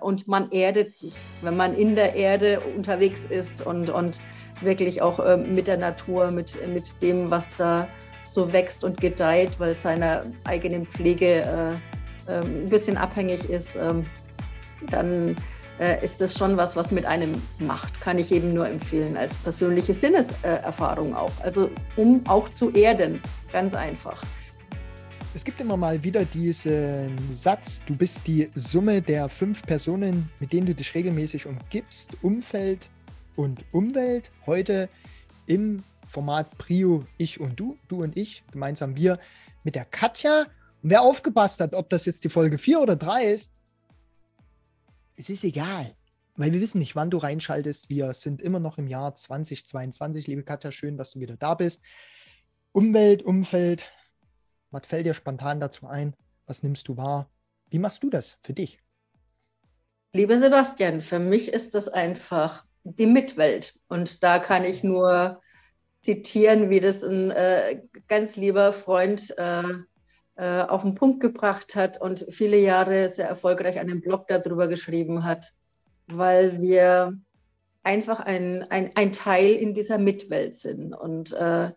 und man erdet sich, wenn man in der Erde unterwegs ist und, und wirklich auch äh, mit der Natur, mit, mit dem, was da so wächst und gedeiht, weil seiner eigenen Pflege äh, äh, ein bisschen abhängig ist, ähm, dann äh, ist das schon was, was mit einem macht. Kann ich eben nur empfehlen als persönliche Sinneserfahrung auch. Also um auch zu erden, ganz einfach. Es gibt immer mal wieder diesen Satz, du bist die Summe der fünf Personen, mit denen du dich regelmäßig umgibst, Umfeld und Umwelt. Heute im Format Prio Ich und Du, du und ich, gemeinsam wir mit der Katja. Und wer aufgepasst hat, ob das jetzt die Folge 4 oder 3 ist, es ist egal, weil wir wissen nicht, wann du reinschaltest. Wir sind immer noch im Jahr 2022. Liebe Katja, schön, dass du wieder da bist. Umwelt, Umfeld, was fällt dir spontan dazu ein? Was nimmst du wahr? Wie machst du das für dich? Lieber Sebastian, für mich ist das einfach die Mitwelt. Und da kann ich nur zitieren, wie das ein äh, ganz lieber Freund äh, äh, auf den Punkt gebracht hat und viele Jahre sehr erfolgreich einen Blog darüber geschrieben hat, weil wir einfach ein, ein, ein Teil in dieser Mitwelt sind. Und äh,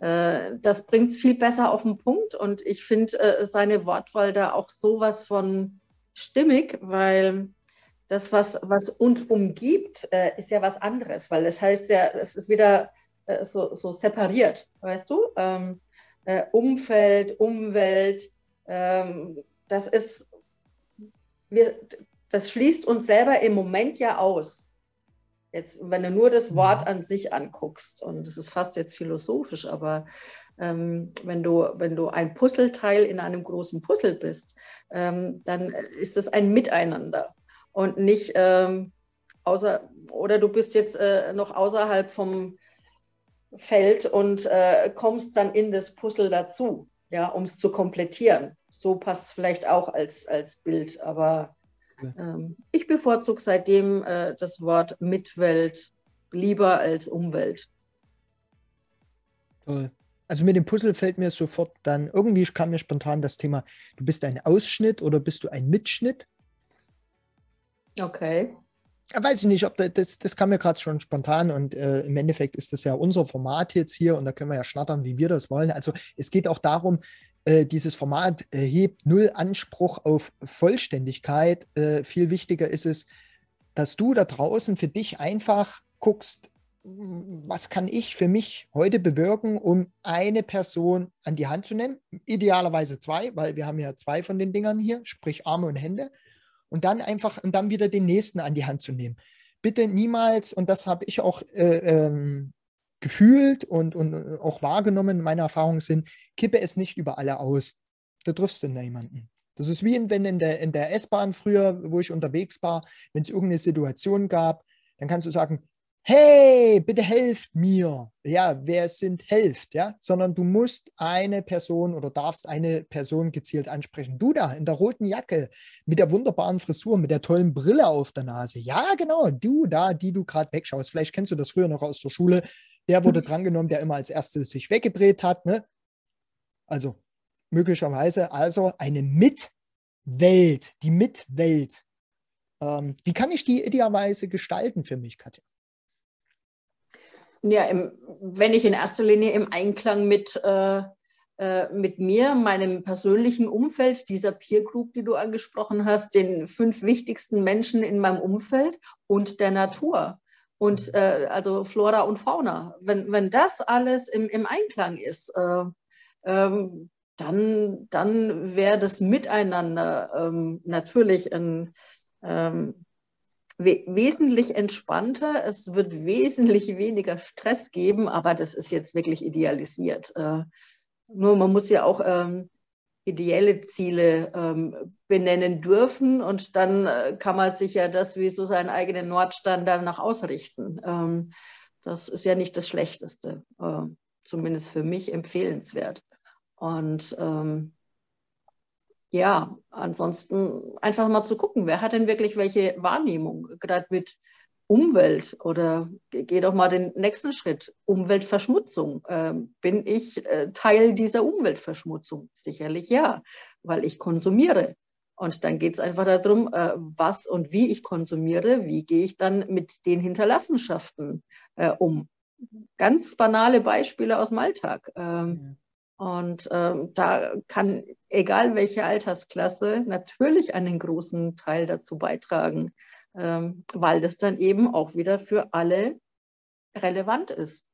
das bringt es viel besser auf den Punkt. Und ich finde äh, seine Wortwahl da auch sowas von stimmig, weil das, was, was uns umgibt, äh, ist ja was anderes, weil das heißt ja, es ist wieder äh, so, so separiert, weißt du? Ähm, äh, Umfeld, Umwelt, ähm, das ist, wir, das schließt uns selber im Moment ja aus. Jetzt, wenn du nur das Wort mhm. an sich anguckst, und das ist fast jetzt philosophisch, aber ähm, wenn, du, wenn du ein Puzzleteil in einem großen Puzzle bist, ähm, dann ist das ein Miteinander und nicht ähm, außer, oder du bist jetzt äh, noch außerhalb vom, fällt und äh, kommst dann in das Puzzle dazu, ja, um es zu komplettieren. So passt es vielleicht auch als, als Bild, aber ähm, ich bevorzuge seitdem äh, das Wort Mitwelt lieber als Umwelt. Toll. Also mit dem Puzzle fällt mir sofort dann, irgendwie kam mir spontan das Thema, du bist ein Ausschnitt oder bist du ein Mitschnitt? Okay weiß ich nicht, ob das, das, kam mir gerade schon spontan und äh, im Endeffekt ist das ja unser Format jetzt hier und da können wir ja schnattern, wie wir das wollen. Also es geht auch darum, äh, dieses Format äh, hebt null Anspruch auf Vollständigkeit. Äh, viel wichtiger ist es, dass du da draußen für dich einfach guckst, was kann ich für mich heute bewirken, um eine Person an die Hand zu nehmen? Idealerweise zwei, weil wir haben ja zwei von den Dingern hier, sprich Arme und Hände und dann einfach und dann wieder den nächsten an die Hand zu nehmen. Bitte niemals, und das habe ich auch äh, ähm, gefühlt und, und äh, auch wahrgenommen, meine Erfahrungen sind, kippe es nicht über alle aus. Da triffst du niemanden. Das ist wie wenn in der, in der S-Bahn früher, wo ich unterwegs war, wenn es irgendeine Situation gab, dann kannst du sagen, hey, bitte helft mir. Ja, wer sind helft, ja, sondern du musst eine Person oder darfst eine Person gezielt ansprechen. Du da in der roten Jacke mit der wunderbaren Frisur, mit der tollen Brille auf der Nase. Ja, genau, du da, die du gerade wegschaust. Vielleicht kennst du das früher noch aus der Schule. Der wurde drangenommen, der immer als erstes sich weggedreht hat, ne? Also möglicherweise also eine Mitwelt, die Mitwelt. Ähm, wie kann ich die idealerweise gestalten für mich, Katja? Ja, im, wenn ich in erster Linie im Einklang mit, äh, äh, mit mir, meinem persönlichen Umfeld, dieser Peer Group, die du angesprochen hast, den fünf wichtigsten Menschen in meinem Umfeld und der Natur. Und äh, also Flora und Fauna. Wenn, wenn das alles im, im Einklang ist, äh, ähm, dann, dann wäre das Miteinander ähm, natürlich ein, ähm, we wesentlich entspannter. Es wird wesentlich weniger Stress geben, aber das ist jetzt wirklich idealisiert. Äh, nur man muss ja auch ähm, ideelle Ziele ähm, benennen dürfen und dann äh, kann man sich ja das wie so seinen eigenen Nordstern danach ausrichten. Ähm, das ist ja nicht das Schlechteste, äh, zumindest für mich empfehlenswert. Und ähm, ja, ansonsten einfach mal zu gucken, wer hat denn wirklich welche Wahrnehmung, gerade mit Umwelt oder geh doch mal den nächsten Schritt, Umweltverschmutzung. Ähm, bin ich äh, Teil dieser Umweltverschmutzung? Sicherlich ja, weil ich konsumiere. Und dann geht es einfach darum, äh, was und wie ich konsumiere, wie gehe ich dann mit den Hinterlassenschaften äh, um. Ganz banale Beispiele aus dem Alltag. Ähm, und ähm, da kann, egal welche Altersklasse, natürlich einen großen Teil dazu beitragen, ähm, weil das dann eben auch wieder für alle relevant ist.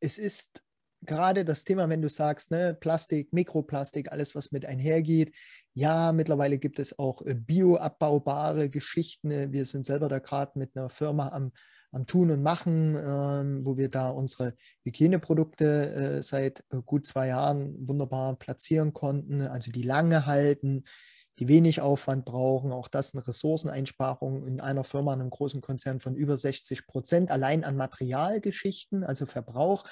Es ist gerade das Thema, wenn du sagst, ne, Plastik, Mikroplastik, alles, was mit einhergeht. Ja, mittlerweile gibt es auch äh, bioabbaubare Geschichten. Wir sind selber da gerade mit einer Firma am am Tun und Machen, ähm, wo wir da unsere Hygieneprodukte äh, seit äh, gut zwei Jahren wunderbar platzieren konnten, also die lange halten, die wenig Aufwand brauchen. Auch das eine Ressourceneinsparung in einer Firma, einem großen Konzern von über 60 Prozent, allein an Materialgeschichten, also Verbrauch.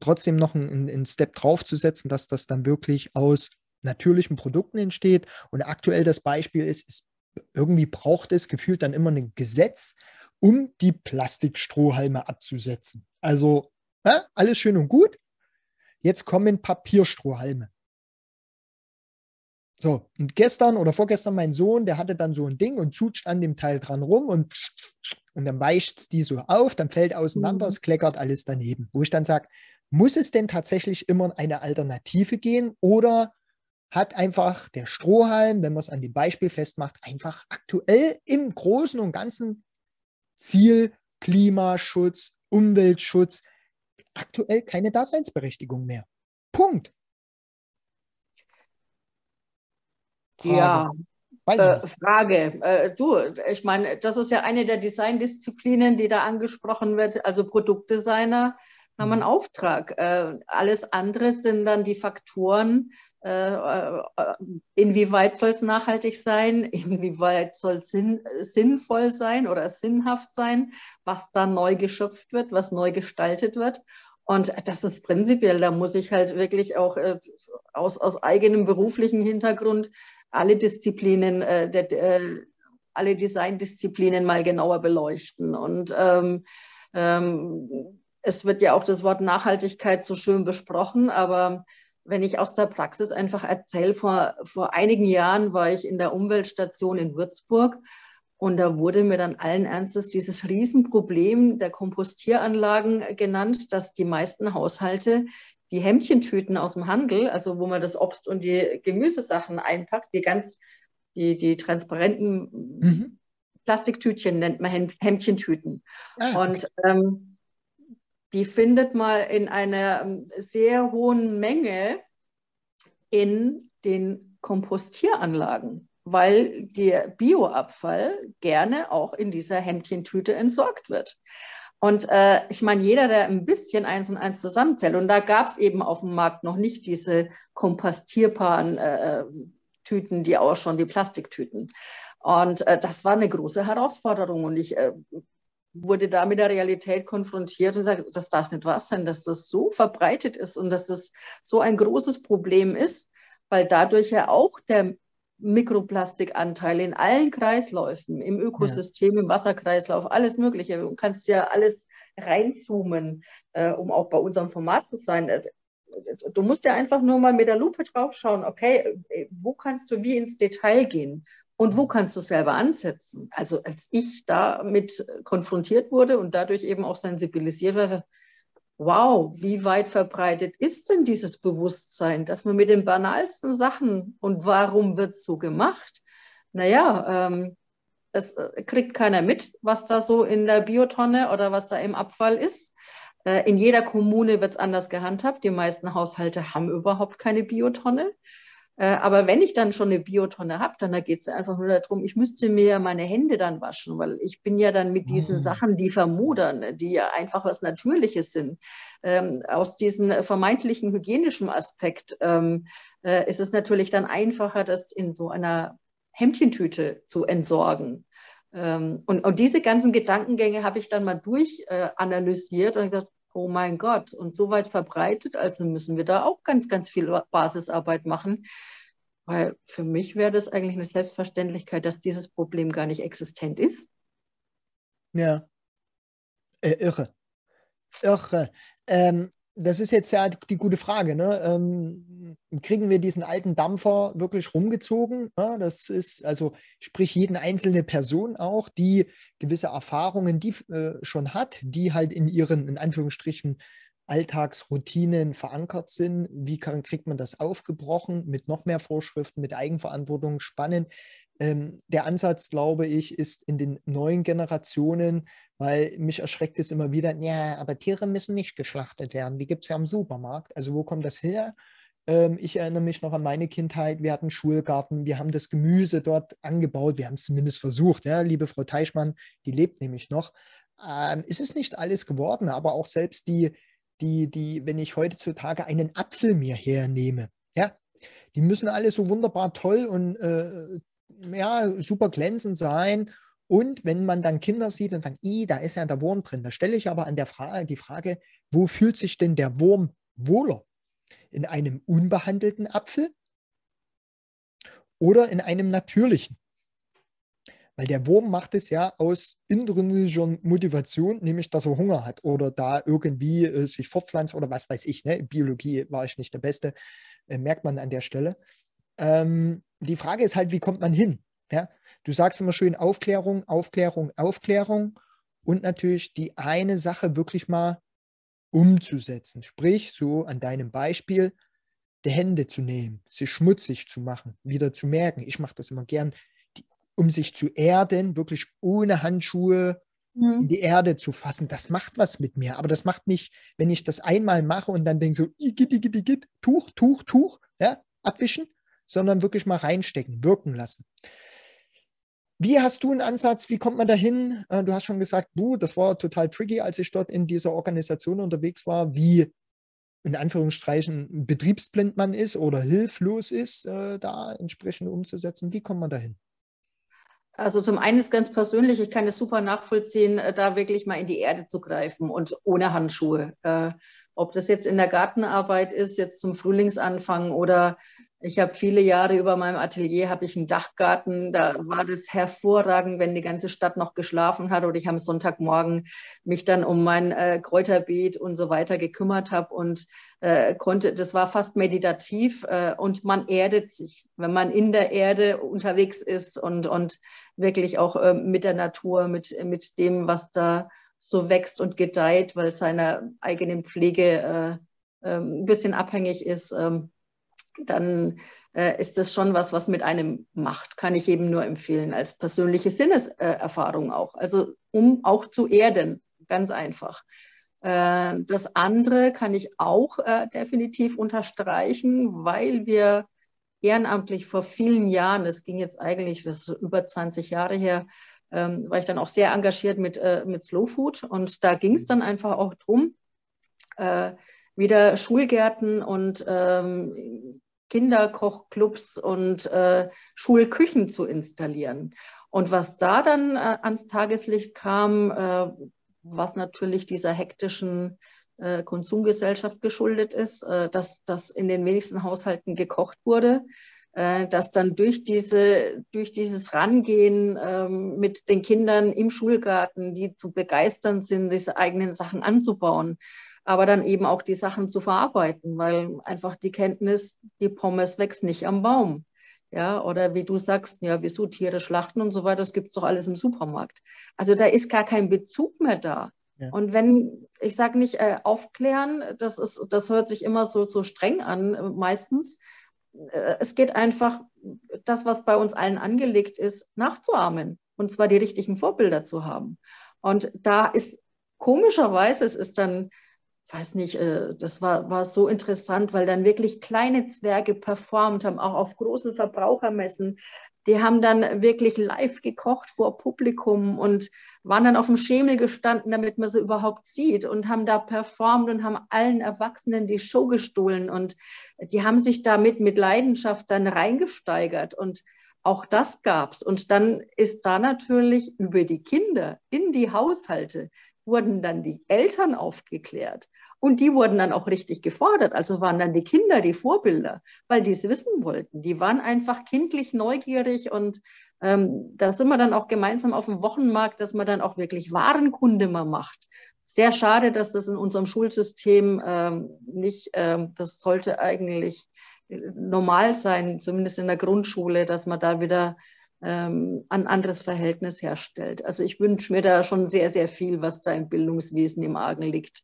Trotzdem noch einen, einen Step draufzusetzen, dass das dann wirklich aus natürlichen Produkten entsteht. Und aktuell das Beispiel ist, ist irgendwie braucht es gefühlt dann immer ein Gesetz, um die Plastikstrohhalme abzusetzen. Also ja, alles schön und gut. Jetzt kommen Papierstrohhalme. So, und gestern oder vorgestern mein Sohn, der hatte dann so ein Ding und zutscht an dem Teil dran rum und, und dann weicht es die so auf, dann fällt auseinander, mhm. es kleckert alles daneben. Wo ich dann sage, muss es denn tatsächlich immer eine Alternative gehen oder hat einfach der Strohhalm, wenn man es an dem Beispiel festmacht, einfach aktuell im Großen und Ganzen Ziel Klimaschutz, Umweltschutz aktuell keine Daseinsberechtigung mehr. Punkt. Frage. Ja, äh, Frage. Äh, du, ich meine, das ist ja eine der Designdisziplinen, die da angesprochen wird, also Produktdesigner haben einen mhm. Auftrag. Äh, alles andere sind dann die Faktoren, äh, äh, inwieweit soll es nachhaltig sein, inwieweit soll es sinn, sinnvoll sein oder sinnhaft sein, was da neu geschöpft wird, was neu gestaltet wird. Und das ist prinzipiell, da muss ich halt wirklich auch äh, aus, aus eigenem beruflichen Hintergrund alle Disziplinen, äh, der, äh, alle Designdisziplinen mal genauer beleuchten. Und ähm, ähm, es wird ja auch das Wort Nachhaltigkeit so schön besprochen, aber wenn ich aus der Praxis einfach erzähle, vor, vor einigen Jahren war ich in der Umweltstation in Würzburg und da wurde mir dann allen Ernstes dieses Riesenproblem der Kompostieranlagen genannt, dass die meisten Haushalte die Hemdchentüten aus dem Handel, also wo man das Obst und die Gemüsesachen einpackt, die ganz, die, die transparenten mhm. Plastiktütchen nennt man Hemdchentüten. Ah, okay. Und ähm, die findet man in einer ähm, sehr hohen Menge in den Kompostieranlagen, weil der Bioabfall gerne auch in dieser Hemdchentüte entsorgt wird. Und äh, ich meine, jeder, der ein bisschen eins und eins zusammenzählt, und da gab es eben auf dem Markt noch nicht diese kompostierbaren äh, äh, Tüten, die auch schon die Plastiktüten. Und äh, das war eine große Herausforderung. Und ich äh, wurde da mit der Realität konfrontiert und sagt, das darf nicht wahr sein, dass das so verbreitet ist und dass das so ein großes Problem ist, weil dadurch ja auch der Mikroplastikanteil in allen Kreisläufen, im Ökosystem, ja. im Wasserkreislauf, alles Mögliche. Du kannst ja alles reinzoomen, äh, um auch bei unserem Format zu sein. Äh, du musst ja einfach nur mal mit der Lupe draufschauen, okay, äh, wo kannst du wie ins Detail gehen? Und wo kannst du selber ansetzen? Also als ich damit konfrontiert wurde und dadurch eben auch sensibilisiert war, wow, wie weit verbreitet ist denn dieses Bewusstsein, dass man mit den banalsten Sachen und warum wird so gemacht? Naja, ähm, es äh, kriegt keiner mit, was da so in der Biotonne oder was da im Abfall ist. Äh, in jeder Kommune wird es anders gehandhabt. Die meisten Haushalte haben überhaupt keine Biotonne. Äh, aber wenn ich dann schon eine Biotonne habe, dann da geht es einfach nur darum, ich müsste mir ja meine Hände dann waschen, weil ich bin ja dann mit diesen mhm. Sachen, die vermodern, die ja einfach was Natürliches sind. Ähm, aus diesem vermeintlichen hygienischen Aspekt ähm, äh, ist es natürlich dann einfacher, das in so einer Hemdchentüte zu entsorgen. Ähm, und, und diese ganzen Gedankengänge habe ich dann mal durchanalysiert äh, und gesagt, oh mein Gott, und so weit verbreitet, also müssen wir da auch ganz, ganz viel Basisarbeit machen. Weil für mich wäre das eigentlich eine Selbstverständlichkeit, dass dieses Problem gar nicht existent ist. Ja. Äh, irre. Irre. Ähm, das ist jetzt ja die gute Frage. Ne? Ähm, kriegen wir diesen alten Dampfer wirklich rumgezogen? Ja, das ist also, sprich, jeden einzelne Person auch, die gewisse Erfahrungen die, äh, schon hat, die halt in ihren, in Anführungsstrichen, Alltagsroutinen verankert sind. Wie kann, kriegt man das aufgebrochen mit noch mehr Vorschriften, mit Eigenverantwortung? Spannend. Ähm, der Ansatz, glaube ich, ist in den neuen Generationen, weil mich erschreckt es immer wieder, ja, aber Tiere müssen nicht geschlachtet werden. Die gibt es ja im Supermarkt. Also wo kommt das her? Ähm, ich erinnere mich noch an meine Kindheit. Wir hatten Schulgarten, wir haben das Gemüse dort angebaut. Wir haben es zumindest versucht. Ja, liebe Frau Teichmann, die lebt nämlich noch. Ähm, es ist nicht alles geworden, aber auch selbst die, die, die, wenn ich heutzutage einen Apfel mir hernehme, ja, die müssen alle so wunderbar toll und äh, ja, super glänzend sein. Und wenn man dann Kinder sieht und sagt, da ist ja der Wurm drin, da stelle ich aber an der Frage die Frage, wo fühlt sich denn der Wurm wohler? In einem unbehandelten Apfel oder in einem natürlichen? Weil der Wurm macht es ja aus intrinsischer Motivation, nämlich dass er Hunger hat oder da irgendwie äh, sich fortpflanzt oder was weiß ich. Ne? Biologie war ich nicht der Beste, äh, merkt man an der Stelle. Ähm, die Frage ist halt, wie kommt man hin? Ja? Du sagst immer schön Aufklärung, Aufklärung, Aufklärung und natürlich die eine Sache wirklich mal umzusetzen. Sprich, so an deinem Beispiel, die Hände zu nehmen, sie schmutzig zu machen, wieder zu merken. Ich mache das immer gern um sich zu erden, wirklich ohne Handschuhe mhm. in die Erde zu fassen. Das macht was mit mir. Aber das macht nicht, wenn ich das einmal mache und dann denke so, igit, igit, igit, Tuch, Tuch, Tuch, ja, abwischen, sondern wirklich mal reinstecken, wirken lassen. Wie hast du einen Ansatz? Wie kommt man dahin? Äh, du hast schon gesagt, du, das war total tricky, als ich dort in dieser Organisation unterwegs war, wie in Anführungsstrichen betriebsblind man ist oder hilflos ist, äh, da entsprechend umzusetzen. Wie kommt man dahin? Also zum einen ist ganz persönlich, ich kann es super nachvollziehen, äh, da wirklich mal in die Erde zu greifen und ohne Handschuhe. Ob das jetzt in der Gartenarbeit ist, jetzt zum Frühlingsanfang oder ich habe viele Jahre über meinem Atelier habe ich einen Dachgarten. Da war das hervorragend, wenn die ganze Stadt noch geschlafen hat oder ich am Sonntagmorgen mich dann um mein äh, Kräuterbeet und so weiter gekümmert habe und äh, konnte. Das war fast meditativ äh, und man erdet sich, wenn man in der Erde unterwegs ist und und wirklich auch äh, mit der Natur, mit mit dem, was da so wächst und gedeiht, weil seiner eigenen Pflege äh, äh, ein bisschen abhängig ist. Ähm, dann äh, ist das schon was, was mit einem macht. Kann ich eben nur empfehlen, als persönliche Sinneserfahrung auch. Also um auch zu erden, ganz einfach. Äh, das andere kann ich auch äh, definitiv unterstreichen, weil wir ehrenamtlich vor vielen Jahren, das ging jetzt eigentlich, das ist über 20 Jahre her, ähm, war ich dann auch sehr engagiert mit, äh, mit Slow Food. Und da ging es dann einfach auch drum, äh, wieder Schulgärten und ähm, Kinderkochclubs und äh, Schulküchen zu installieren. Und was da dann äh, ans Tageslicht kam, äh, was natürlich dieser hektischen äh, Konsumgesellschaft geschuldet ist, dass das in den wenigsten Haushalten gekocht wurde, dass dann durch, diese, durch dieses Rangehen ähm, mit den Kindern im Schulgarten, die zu begeistern sind, diese eigenen Sachen anzubauen, aber dann eben auch die Sachen zu verarbeiten, weil einfach die Kenntnis, die Pommes wächst nicht am Baum. Ja, oder wie du sagst, ja, wieso Tiere schlachten und so weiter, das gibt es doch alles im Supermarkt. Also da ist gar kein Bezug mehr da. Ja. Und wenn, ich sage nicht äh, aufklären, das, ist, das hört sich immer so, so streng an, äh, meistens. Äh, es geht einfach, das, was bei uns allen angelegt ist, nachzuahmen. Und zwar die richtigen Vorbilder zu haben. Und da ist komischerweise, es ist dann weiß nicht, äh, das war, war so interessant, weil dann wirklich kleine Zwerge performt haben, auch auf großen Verbrauchermessen. Die haben dann wirklich live gekocht vor Publikum und waren dann auf dem Schemel gestanden, damit man sie überhaupt sieht und haben da performt und haben allen Erwachsenen die Show gestohlen und die haben sich damit mit Leidenschaft dann reingesteigert und auch das gab's. Und dann ist da natürlich über die Kinder in die Haushalte wurden dann die Eltern aufgeklärt und die wurden dann auch richtig gefordert. Also waren dann die Kinder die Vorbilder, weil die es wissen wollten. Die waren einfach kindlich neugierig und ähm, da sind wir dann auch gemeinsam auf dem Wochenmarkt, dass man dann auch wirklich Warenkunde mal macht. sehr schade, dass das in unserem Schulsystem ähm, nicht, ähm, das sollte eigentlich äh, normal sein, zumindest in der Grundschule, dass man da wieder ähm, ein anderes Verhältnis herstellt. Also ich wünsche mir da schon sehr, sehr viel, was da im Bildungswesen im Argen liegt.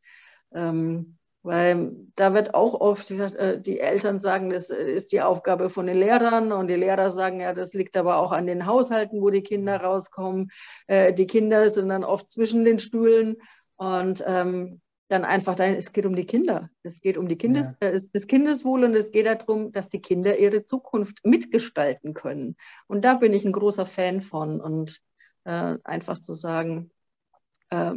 Ähm, weil da wird auch oft gesagt, äh, die Eltern sagen, das ist die Aufgabe von den Lehrern und die Lehrer sagen, ja, das liegt aber auch an den Haushalten, wo die Kinder rauskommen. Äh, die Kinder sind dann oft zwischen den Stühlen und ähm, dann einfach, es geht um die Kinder. Es geht um die Kindes, ja. äh, das Kindeswohl und es geht darum, dass die Kinder ihre Zukunft mitgestalten können. Und da bin ich ein großer Fan von und äh, einfach zu sagen, äh,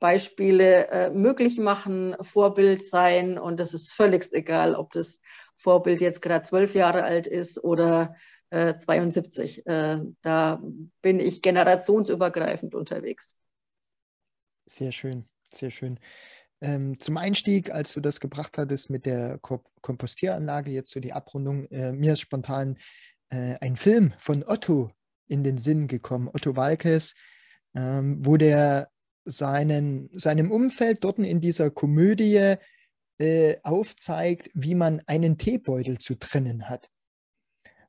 Beispiele äh, möglich machen, Vorbild sein. Und das ist völlig egal, ob das Vorbild jetzt gerade zwölf Jahre alt ist oder äh, 72. Äh, da bin ich generationsübergreifend unterwegs. Sehr schön, sehr schön. Ähm, zum Einstieg, als du das gebracht hattest mit der Ko Kompostieranlage, jetzt so die Abrundung, äh, mir ist spontan äh, ein Film von Otto in den Sinn gekommen, Otto Walkes, ähm, wo der seinen, seinem Umfeld dort in dieser Komödie äh, aufzeigt, wie man einen Teebeutel zu trennen hat.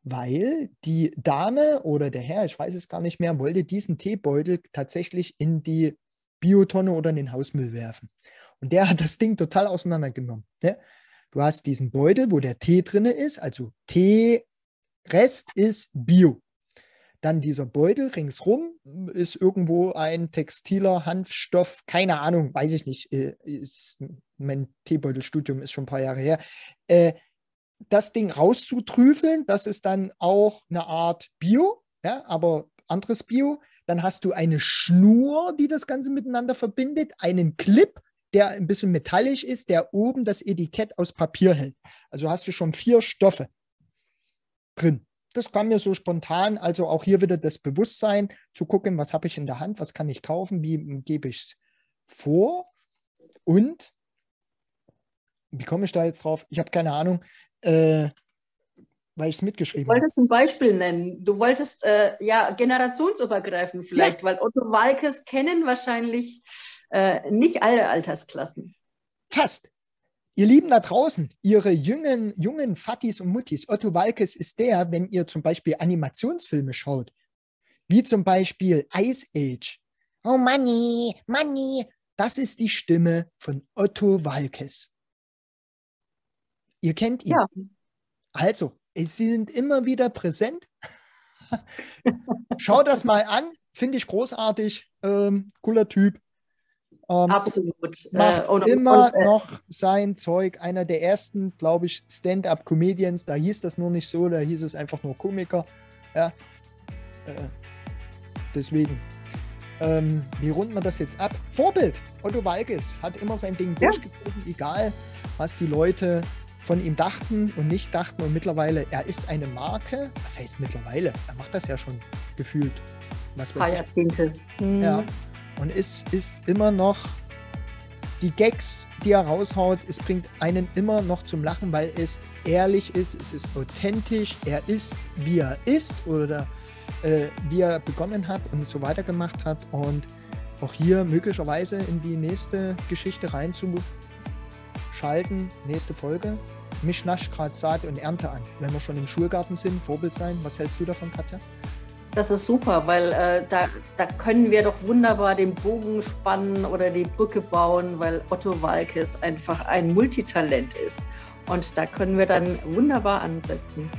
Weil die Dame oder der Herr, ich weiß es gar nicht mehr, wollte diesen Teebeutel tatsächlich in die Biotonne oder in den Hausmüll werfen. Und der hat das Ding total auseinandergenommen. Ne? Du hast diesen Beutel, wo der Tee drin ist, also Tee, Rest ist Bio. Dann dieser Beutel ringsrum ist irgendwo ein textiler Hanfstoff, keine Ahnung, weiß ich nicht. Äh, ist, mein Teebeutelstudium ist schon ein paar Jahre her. Äh, das Ding rauszutrüfeln, das ist dann auch eine Art Bio, ja, aber anderes Bio. Dann hast du eine Schnur, die das Ganze miteinander verbindet, einen Clip, der ein bisschen metallisch ist, der oben das Etikett aus Papier hält. Also hast du schon vier Stoffe drin das kam mir so spontan. Also auch hier wieder das Bewusstsein zu gucken, was habe ich in der Hand, was kann ich kaufen, wie gebe ich es vor und wie komme ich da jetzt drauf? Ich habe keine Ahnung, äh, weil ich es mitgeschrieben habe. Du wolltest ein Beispiel nennen. Du wolltest äh, ja generationsübergreifend vielleicht, ja. weil Otto Walkes kennen wahrscheinlich äh, nicht alle Altersklassen. Fast. Ihr Lieben da draußen, Ihre jungen, jungen Fattis und Muttis, Otto Walkes ist der, wenn ihr zum Beispiel Animationsfilme schaut, wie zum Beispiel Ice Age. Oh Manni, Manni, das ist die Stimme von Otto Walkes. Ihr kennt ihn. Ja. Also, sie sind immer wieder präsent. Schau das mal an, finde ich großartig. Ähm, cooler Typ. Ähm, Absolut. Äh, macht äh, und, immer und, äh, noch sein Zeug. Einer der ersten, glaube ich, Stand-up-Comedians. Da hieß das nur nicht so, da hieß es einfach nur Komiker. Ja. Äh, deswegen. Ähm, wie runden wir das jetzt ab? Vorbild! Otto Walkes hat immer sein Ding ja. durchgezogen, egal was die Leute von ihm dachten und nicht dachten. Und mittlerweile, er ist eine Marke. Was heißt mittlerweile? Er macht das ja schon gefühlt. Was weiß Paar Jahrzehnte. Mhm. Ja und es ist immer noch die Gags, die er raushaut, es bringt einen immer noch zum Lachen, weil es ehrlich ist, es ist authentisch, er ist, wie er ist oder äh, wie er begonnen hat und so weiter gemacht hat und auch hier möglicherweise in die nächste Geschichte reinzuschalten, nächste Folge. Mich nascht gerade Saat und Ernte an, wenn wir schon im Schulgarten sind, Vorbild sein. Was hältst du davon, Katja? Das ist super, weil äh, da, da können wir doch wunderbar den Bogen spannen oder die Brücke bauen, weil Otto Walkes einfach ein Multitalent ist. Und da können wir dann wunderbar ansetzen.